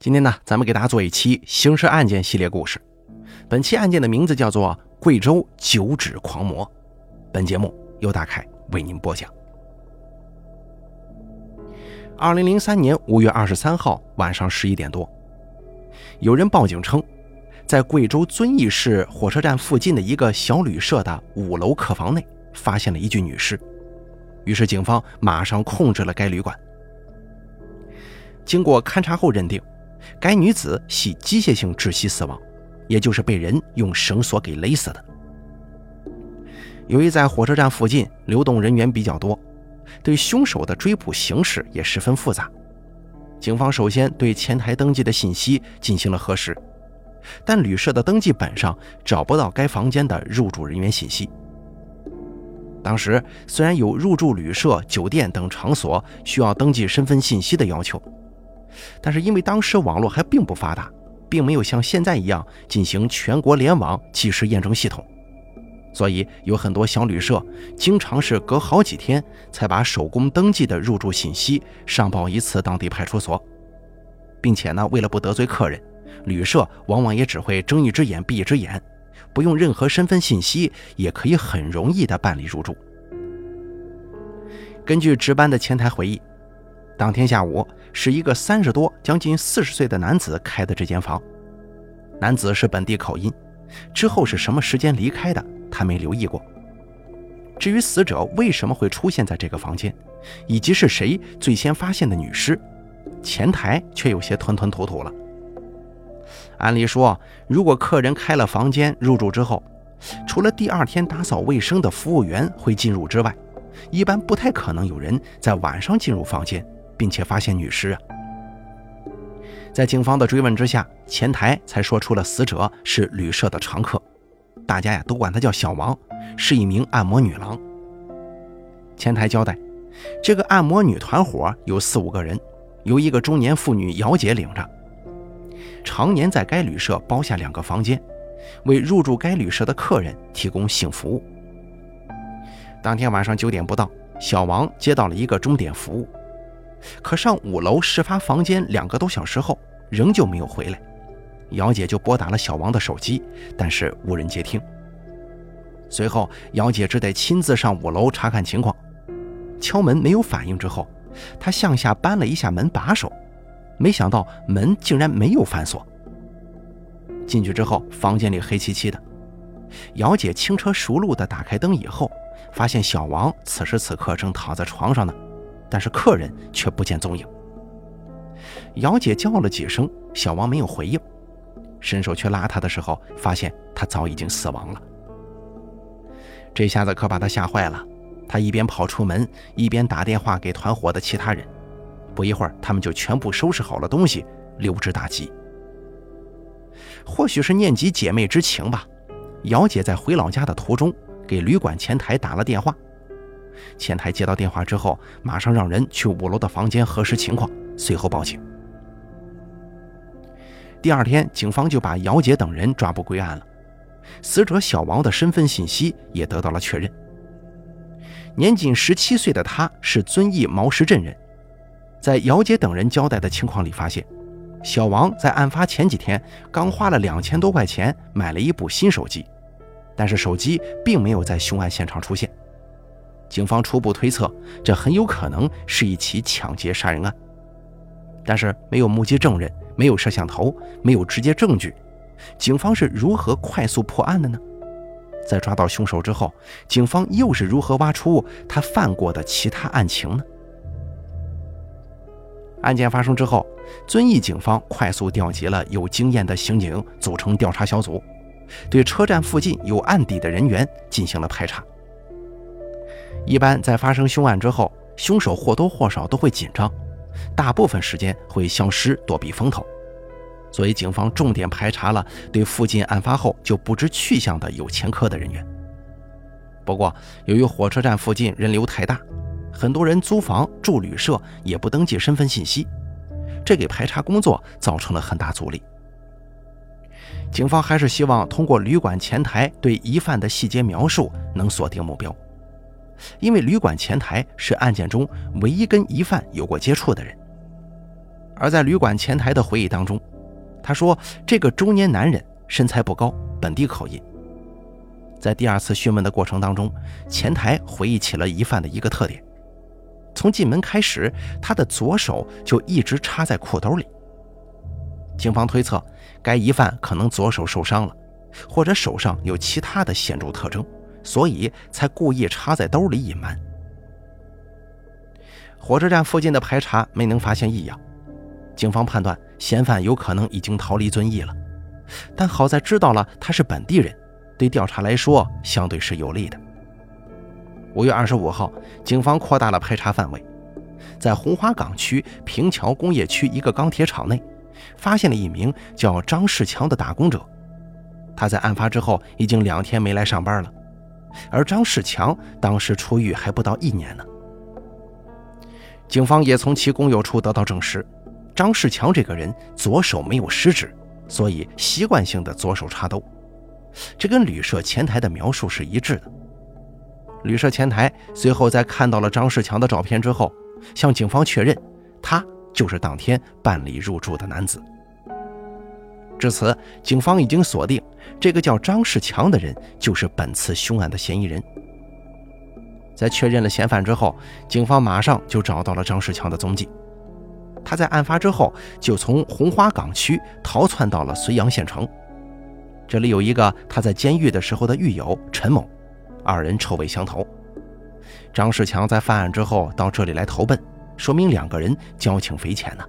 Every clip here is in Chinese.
今天呢，咱们给大家做一期刑事案件系列故事。本期案件的名字叫做《贵州九指狂魔》。本节目由大凯为您播讲。二零零三年五月二十三号晚上十一点多，有人报警称，在贵州遵义市火车站附近的一个小旅社的五楼客房内，发现了一具女尸。于是警方马上控制了该旅馆。经过勘查后认定。该女子系机械性窒息死亡，也就是被人用绳索给勒死的。由于在火车站附近流动人员比较多，对凶手的追捕形势也十分复杂。警方首先对前台登记的信息进行了核实，但旅社的登记本上找不到该房间的入住人员信息。当时虽然有入住旅社、酒店等场所需要登记身份信息的要求。但是因为当时网络还并不发达，并没有像现在一样进行全国联网即时验证系统，所以有很多小旅社经常是隔好几天才把手工登记的入住信息上报一次当地派出所，并且呢，为了不得罪客人，旅社往往也只会睁一只眼闭一只眼，不用任何身份信息也可以很容易的办理入住。根据值班的前台回忆。当天下午，是一个三十多、将近四十岁的男子开的这间房。男子是本地口音，之后是什么时间离开的，他没留意过。至于死者为什么会出现在这个房间，以及是谁最先发现的女尸，前台却有些吞吞吐吐了。按理说，如果客人开了房间入住之后，除了第二天打扫卫生的服务员会进入之外，一般不太可能有人在晚上进入房间。并且发现女尸啊，在警方的追问之下，前台才说出了死者是旅社的常客，大家呀都管她叫小王，是一名按摩女郎。前台交代，这个按摩女团伙有四五个人，由一个中年妇女姚姐领着，常年在该旅社包下两个房间，为入住该旅社的客人提供性服务。当天晚上九点不到，小王接到了一个钟点服务。可上五楼事发房间两个多小时后，仍旧没有回来。姚姐就拨打了小王的手机，但是无人接听。随后，姚姐只得亲自上五楼查看情况。敲门没有反应之后，她向下扳了一下门把手，没想到门竟然没有反锁。进去之后，房间里黑漆漆的。姚姐轻车熟路地打开灯以后，发现小王此时此刻正躺在床上呢。但是客人却不见踪影。姚姐叫了几声，小王没有回应，伸手去拉他的时候，发现他早已经死亡了。这下子可把他吓坏了，他一边跑出门，一边打电话给团伙的其他人。不一会儿，他们就全部收拾好了东西，溜之大吉。或许是念及姐妹之情吧，姚姐在回老家的途中，给旅馆前台打了电话。前台接到电话之后，马上让人去五楼的房间核实情况，随后报警。第二天，警方就把姚杰等人抓捕归案了。死者小王的身份信息也得到了确认。年仅十七岁的他是遵义毛石镇人。在姚杰等人交代的情况里，发现小王在案发前几天刚花了两千多块钱买了一部新手机，但是手机并没有在凶案现场出现。警方初步推测，这很有可能是一起抢劫杀人案，但是没有目击证人，没有摄像头，没有直接证据，警方是如何快速破案的呢？在抓到凶手之后，警方又是如何挖出他犯过的其他案情呢？案件发生之后，遵义警方快速调集了有经验的刑警，组成调查小组，对车站附近有案底的人员进行了排查。一般在发生凶案之后，凶手或多或少都会紧张，大部分时间会消失躲避风头，所以警方重点排查了对附近案发后就不知去向的有前科的人员。不过，由于火车站附近人流太大，很多人租房住旅社也不登记身份信息，这给排查工作造成了很大阻力。警方还是希望通过旅馆前台对疑犯的细节描述能锁定目标。因为旅馆前台是案件中唯一跟疑犯有过接触的人，而在旅馆前台的回忆当中，他说这个中年男人身材不高，本地口音。在第二次询问的过程当中，前台回忆起了疑犯的一个特点：从进门开始，他的左手就一直插在裤兜里。警方推测，该疑犯可能左手受伤了，或者手上有其他的显著特征，所以才故意插在兜里隐瞒。火车站附近的排查没能发现异样，警方判断嫌犯有可能已经逃离遵义了，但好在知道了他是本地人。对调查来说，相对是有利的。五月二十五号，警方扩大了排查范围，在红花岗区平桥工业区一个钢铁厂内，发现了一名叫张世强的打工者。他在案发之后已经两天没来上班了，而张世强当时出狱还不到一年呢。警方也从其工友处得到证实，张世强这个人左手没有食指，所以习惯性的左手插兜。这跟旅社前台的描述是一致的。旅社前台随后在看到了张世强的照片之后，向警方确认，他就是当天办理入住的男子。至此，警方已经锁定这个叫张世强的人就是本次凶案的嫌疑人。在确认了嫌犯之后，警方马上就找到了张世强的踪迹。他在案发之后就从红花岗区逃窜到了绥阳县城。这里有一个他在监狱的时候的狱友陈某，二人臭味相投。张世强在犯案之后到这里来投奔，说明两个人交情匪浅呢。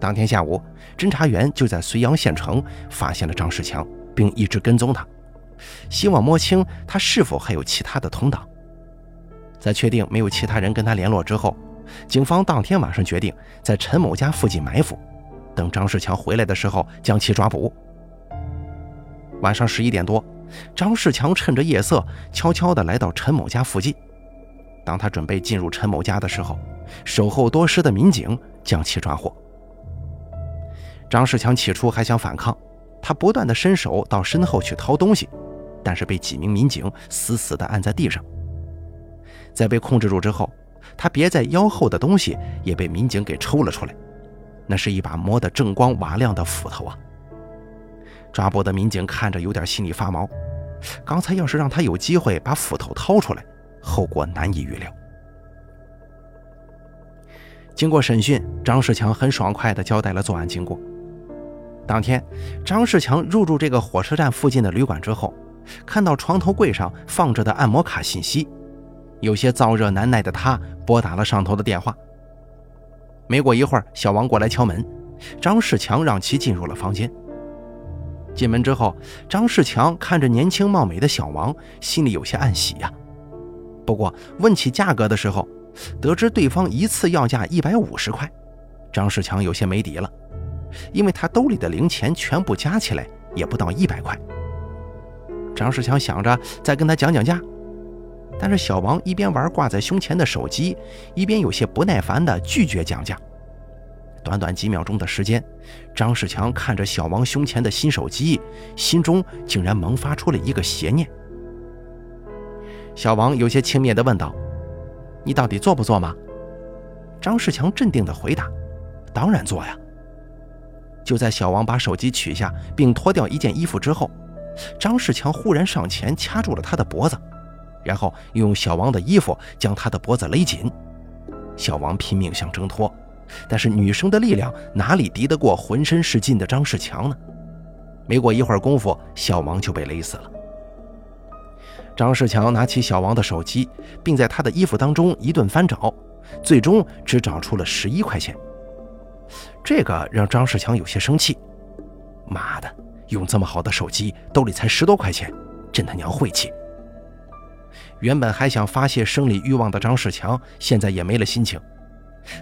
当天下午，侦查员就在绥阳县城发现了张世强，并一直跟踪他，希望摸清他是否还有其他的同党。在确定没有其他人跟他联络之后，警方当天晚上决定在陈某家附近埋伏，等张世强回来的时候将其抓捕。晚上十一点多，张世强趁着夜色，悄悄地来到陈某家附近。当他准备进入陈某家的时候，守候多时的民警将其抓获。张世强起初还想反抗，他不断的伸手到身后去掏东西，但是被几名民警死死的按在地上。在被控制住之后，他别在腰后的东西也被民警给抽了出来，那是一把磨得锃光瓦亮的斧头啊！抓捕的民警看着有点心里发毛，刚才要是让他有机会把斧头掏出来，后果难以预料。经过审讯，张世强很爽快地交代了作案经过。当天，张世强入住这个火车站附近的旅馆之后，看到床头柜上放着的按摩卡信息，有些燥热难耐的他拨打了上头的电话。没过一会儿，小王过来敲门，张世强让其进入了房间。进门之后，张世强看着年轻貌美的小王，心里有些暗喜呀。不过问起价格的时候，得知对方一次要价一百五十块，张世强有些没底了，因为他兜里的零钱全部加起来也不到一百块。张世强想着再跟他讲讲价，但是小王一边玩挂在胸前的手机，一边有些不耐烦地拒绝讲价。短短几秒钟的时间，张世强看着小王胸前的新手机，心中竟然萌发出了一个邪念。小王有些轻蔑地问道：“你到底做不做吗？”张世强镇定地回答：“当然做呀。”就在小王把手机取下并脱掉一件衣服之后，张世强忽然上前掐住了他的脖子，然后用小王的衣服将他的脖子勒紧。小王拼命想挣脱。但是女生的力量哪里敌得过浑身是劲的张世强呢？没过一会儿功夫，小王就被勒死了。张世强拿起小王的手机，并在他的衣服当中一顿翻找，最终只找出了十一块钱。这个让张世强有些生气。妈的，用这么好的手机，兜里才十多块钱，真他娘晦气！原本还想发泄生理欲望的张世强，现在也没了心情。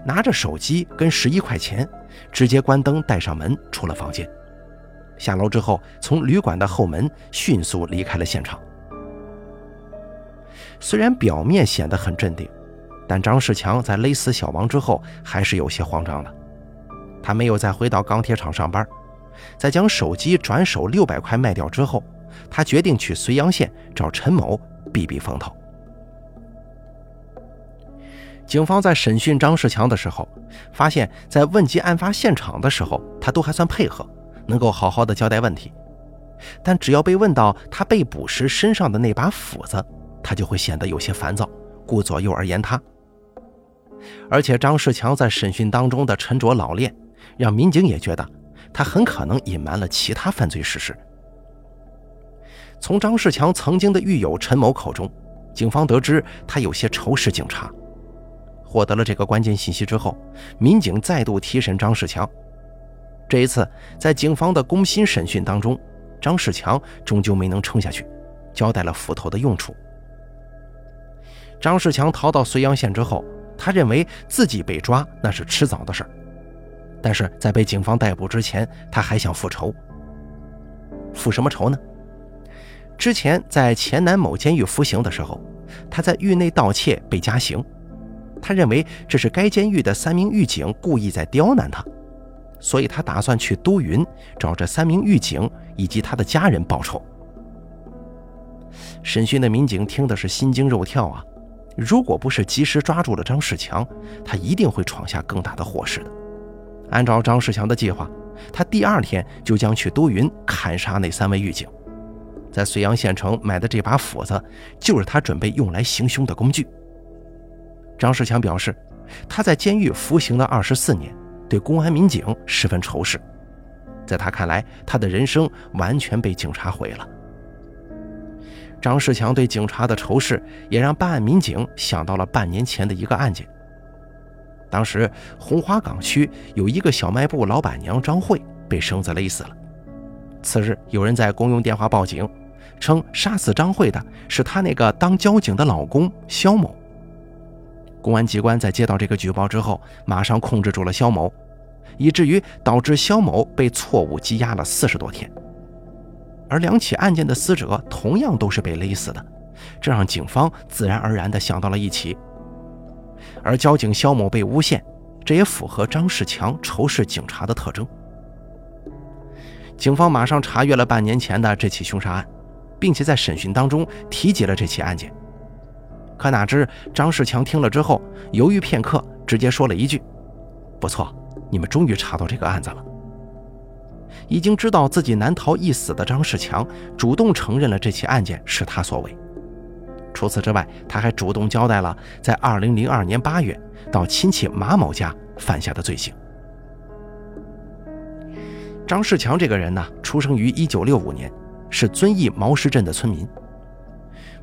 拿着手机跟十一块钱，直接关灯，带上门出了房间。下楼之后，从旅馆的后门迅速离开了现场。虽然表面显得很镇定，但张世强在勒死小王之后，还是有些慌张了。他没有再回到钢铁厂上班，在将手机转手六百块卖掉之后，他决定去绥阳县找陈某避避风头。警方在审讯张世强的时候，发现，在问及案发现场的时候，他都还算配合，能够好好的交代问题。但只要被问到他被捕时身上的那把斧子，他就会显得有些烦躁，顾左右而言他。而且张世强在审讯当中的沉着老练，让民警也觉得他很可能隐瞒了其他犯罪事实。从张世强曾经的狱友陈某口中，警方得知他有些仇视警察。获得了这个关键信息之后，民警再度提审张世强。这一次，在警方的攻心审讯当中，张世强终究没能撑下去，交代了斧头的用处。张世强逃到绥阳县之后，他认为自己被抓那是迟早的事儿，但是在被警方逮捕之前，他还想复仇。复什么仇呢？之前在黔南某监狱服刑的时候，他在狱内盗窃被加刑。他认为这是该监狱的三名狱警故意在刁难他，所以他打算去都匀找这三名狱警以及他的家人报仇。审讯的民警听的是心惊肉跳啊！如果不是及时抓住了张世强，他一定会闯下更大的祸事的。按照张世强的计划，他第二天就将去都匀砍杀那三位狱警。在绥阳县城买的这把斧子，就是他准备用来行凶的工具。张世强表示，他在监狱服刑了二十四年，对公安民警十分仇视。在他看来，他的人生完全被警察毁了。张世强对警察的仇视，也让办案民警想到了半年前的一个案件。当时，红花岗区有一个小卖部老板娘张慧被绳子勒死了。次日，有人在公用电话报警，称杀死张慧的是他那个当交警的老公肖某。公安机关在接到这个举报之后，马上控制住了肖某，以至于导致肖某被错误羁押了四十多天。而两起案件的死者同样都是被勒死的，这让警方自然而然地想到了一起。而交警肖某被诬陷，这也符合张世强仇视警察的特征。警方马上查阅了半年前的这起凶杀案，并且在审讯当中提及了这起案件。可哪知张世强听了之后，犹豫片刻，直接说了一句：“不错，你们终于查到这个案子了。”已经知道自己难逃一死的张世强，主动承认了这起案件是他所为。除此之外，他还主动交代了在2002年8月到亲戚马某家犯下的罪行。张世强这个人呢，出生于1965年，是遵义毛石镇的村民。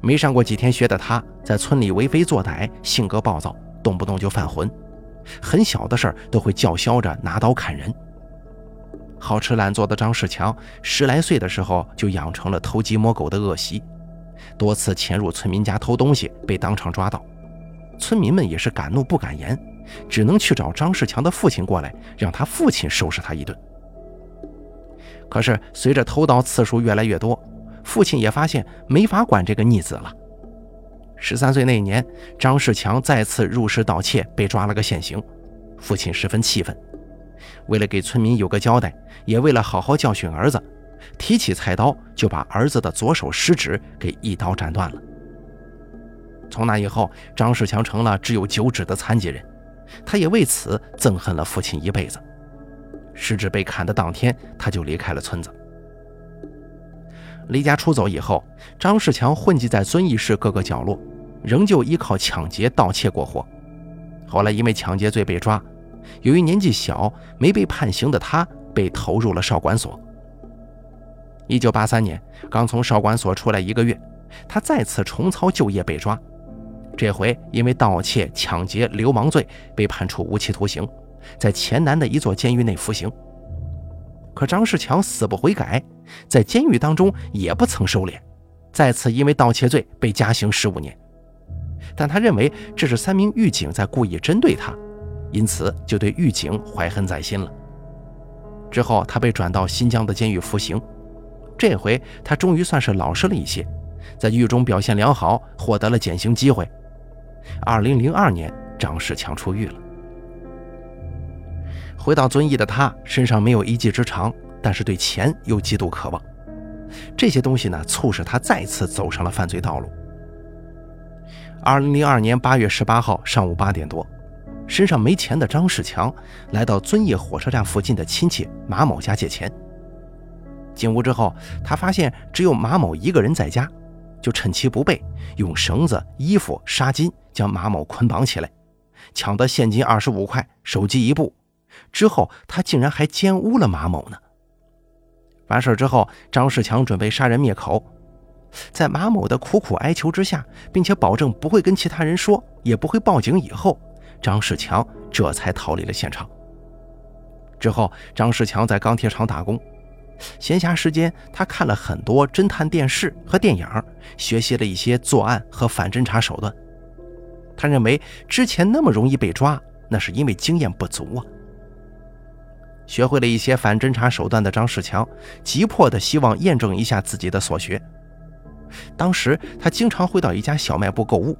没上过几天学的他，在村里为非作歹，性格暴躁，动不动就犯浑，很小的事儿都会叫嚣着拿刀砍人。好吃懒做的张世强，十来岁的时候就养成了偷鸡摸狗的恶习，多次潜入村民家偷东西，被当场抓到。村民们也是敢怒不敢言，只能去找张世强的父亲过来，让他父亲收拾他一顿。可是随着偷盗次数越来越多，父亲也发现没法管这个逆子了。十三岁那年，张世强再次入室盗窃，被抓了个现行。父亲十分气愤，为了给村民有个交代，也为了好好教训儿子，提起菜刀就把儿子的左手食指给一刀斩断了。从那以后，张世强成了只有九指的残疾人，他也为此憎恨了父亲一辈子。食指被砍的当天，他就离开了村子。离家出走以后，张世强混迹在遵义市各个角落，仍旧依靠抢劫、盗窃过活。后来因为抢劫罪被抓，由于年纪小没被判刑的他，被投入了少管所。一九八三年，刚从少管所出来一个月，他再次重操旧业被抓，这回因为盗窃、抢劫、流氓罪被判处无期徒刑，在黔南的一座监狱内服刑。可张世强死不悔改，在监狱当中也不曾收敛，再次因为盗窃罪被加刑十五年。但他认为这是三名狱警在故意针对他，因此就对狱警怀恨在心了。之后他被转到新疆的监狱服刑，这回他终于算是老实了一些，在狱中表现良好，获得了减刑机会。二零零二年，张世强出狱了。回到遵义的他，身上没有一技之长，但是对钱又极度渴望。这些东西呢，促使他再次走上了犯罪道路。二零零二年八月十八号上午八点多，身上没钱的张世强来到遵义火车站附近的亲戚马某家借钱。进屋之后，他发现只有马某一个人在家，就趁其不备，用绳子、衣服、纱巾将马某捆绑起来，抢得现金二十五块、手机一部。之后，他竟然还奸污了马某呢。完事之后，张世强准备杀人灭口，在马某的苦苦哀求之下，并且保证不会跟其他人说，也不会报警以后，张世强这才逃离了现场。之后，张世强在钢铁厂打工。闲暇时间，他看了很多侦探电视和电影，学习了一些作案和反侦查手段。他认为之前那么容易被抓，那是因为经验不足啊。学会了一些反侦查手段的张世强，急迫地希望验证一下自己的所学。当时他经常会到一家小卖部购物，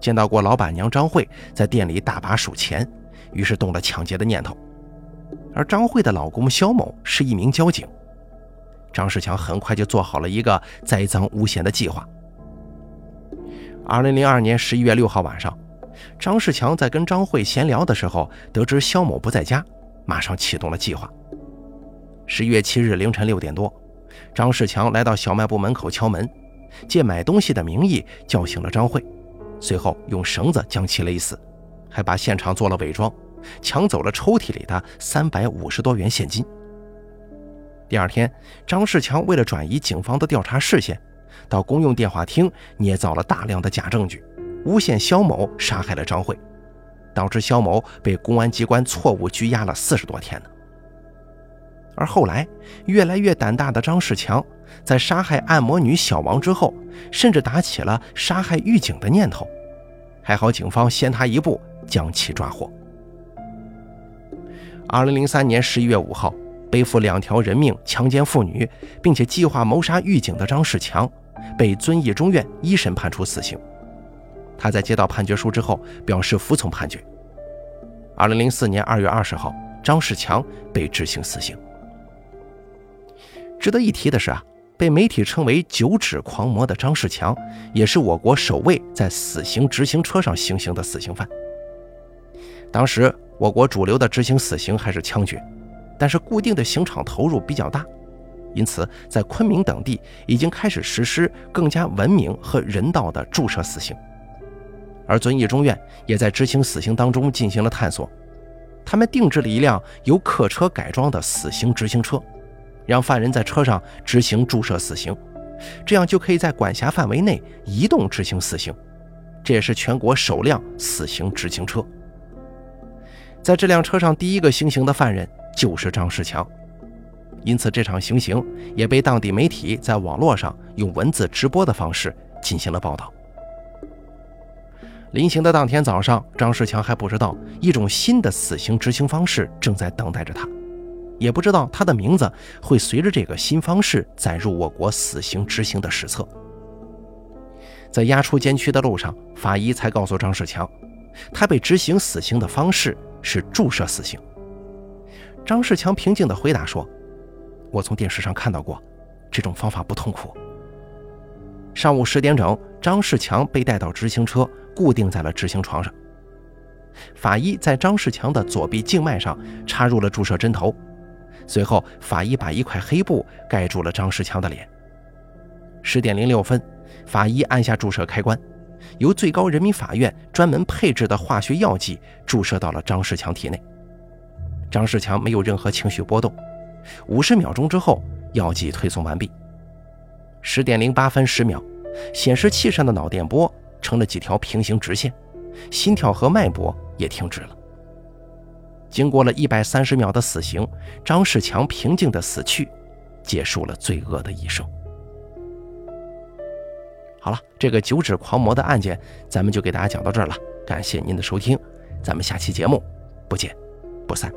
见到过老板娘张慧在店里大把数钱，于是动了抢劫的念头。而张慧的老公肖某是一名交警，张世强很快就做好了一个栽赃诬陷的计划。二零零二年十一月六号晚上，张世强在跟张慧闲聊的时候，得知肖某不在家，马上启动了计划。十一月七日凌晨六点多，张世强来到小卖部门口敲门，借买东西的名义叫醒了张慧，随后用绳子将其勒死，还把现场做了伪装。抢走了抽屉里的三百五十多元现金。第二天，张世强为了转移警方的调查视线，到公用电话厅捏造了大量的假证据，诬陷肖某杀害了张慧，导致肖某被公安机关错误拘押了四十多天呢。而后来，越来越胆大的张世强，在杀害按摩女小王之后，甚至打起了杀害狱警的念头。还好警方先他一步将其抓获。二零零三年十一月五号，背负两条人命、强奸妇女，并且计划谋杀狱警的张世强，被遵义中院一审判处死刑。他在接到判决书之后，表示服从判决。二零零四年二月二十号，张世强被执行死刑。值得一提的是啊，被媒体称为“九指狂魔”的张世强，也是我国首位在死刑执行车上行刑的死刑犯。当时。我国主流的执行死刑还是枪决，但是固定的刑场投入比较大，因此在昆明等地已经开始实施更加文明和人道的注射死刑。而遵义中院也在执行死刑当中进行了探索，他们定制了一辆由客车改装的死刑执行车，让犯人在车上执行注射死刑，这样就可以在管辖范围内移动执行死刑，这也是全国首辆死刑执行车。在这辆车上，第一个行刑的犯人就是张世强，因此这场行刑也被当地媒体在网络上用文字直播的方式进行了报道。临刑的当天早上，张世强还不知道一种新的死刑执行方式正在等待着他，也不知道他的名字会随着这个新方式载入我国死刑执行的史册。在押出监区的路上，法医才告诉张世强，他被执行死刑的方式。是注射死刑。张世强平静地回答说：“我从电视上看到过，这种方法不痛苦。”上午十点整，张世强被带到执行车，固定在了执行床上。法医在张世强的左臂静脉上插入了注射针头，随后法医把一块黑布盖住了张世强的脸。十点零六分，法医按下注射开关。由最高人民法院专门配置的化学药剂注射到了张世强体内。张世强没有任何情绪波动。五十秒钟之后，药剂推送完毕。十点零八分十秒，显示器上的脑电波成了几条平行直线，心跳和脉搏也停止了。经过了一百三十秒的死刑，张世强平静的死去，结束了罪恶的一生。好了，这个九指狂魔的案件，咱们就给大家讲到这儿了。感谢您的收听，咱们下期节目不见不散。